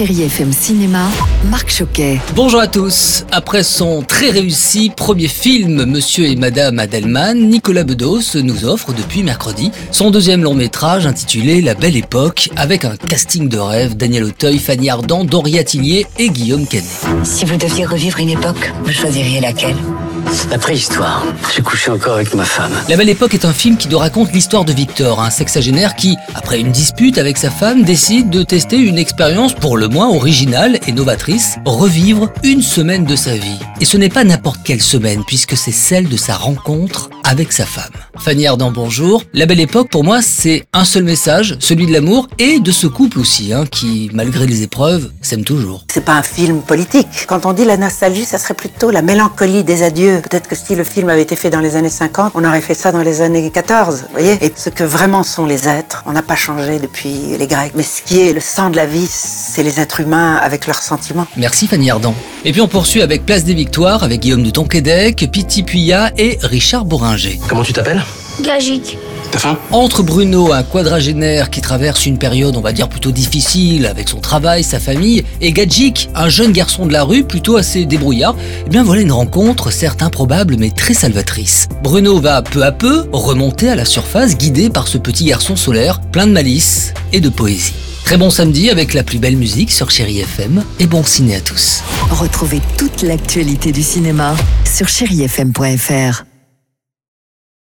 Chéri FM Cinéma, Marc Choquet. Bonjour à tous. Après son très réussi premier film, Monsieur et Madame Adelman, Nicolas Bedos nous offre depuis mercredi son deuxième long métrage intitulé La Belle Époque, avec un casting de rêve Daniel Auteuil, Fanny Ardant, Doria Tillier et Guillaume Canet. Si vous deviez revivre une époque, vous choisiriez laquelle? La préhistoire. J'ai couché encore avec ma femme. La Belle Époque est un film qui nous raconte l'histoire de Victor, un sexagénaire qui, après une dispute avec sa femme, décide de tester une expérience pour le moins originale et novatrice, revivre une semaine de sa vie. Et ce n'est pas n'importe quelle semaine, puisque c'est celle de sa rencontre avec sa femme. Fanny Ardant, bonjour. La Belle Époque, pour moi, c'est un seul message, celui de l'amour et de ce couple aussi, hein, qui, malgré les épreuves, s'aime toujours. C'est pas un film politique. Quand on dit la nostalgie, ça serait plutôt la mélancolie des adieux. Peut-être que si le film avait été fait dans les années 50, on aurait fait ça dans les années 14, vous voyez Et ce que vraiment sont les êtres, on n'a pas changé depuis les Grecs. Mais ce qui est le sang de la vie, c'est les êtres humains avec leurs sentiments. Merci Fanny Ardant. Et puis on poursuit avec Place des Victoires, avec Guillaume de Tonquédec, Piti Puya et Richard Bourringer. Comment tu t'appelles? Gagique. T'as faim Entre Bruno, un quadragénaire qui traverse une période, on va dire, plutôt difficile avec son travail, sa famille, et Gadjik, un jeune garçon de la rue plutôt assez débrouillard, eh bien voilà une rencontre certes improbable mais très salvatrice. Bruno va peu à peu remonter à la surface guidé par ce petit garçon solaire plein de malice et de poésie. Très bon samedi avec la plus belle musique sur Chéri FM et bon ciné à tous. Retrouvez toute l'actualité du cinéma sur chérifm.fr.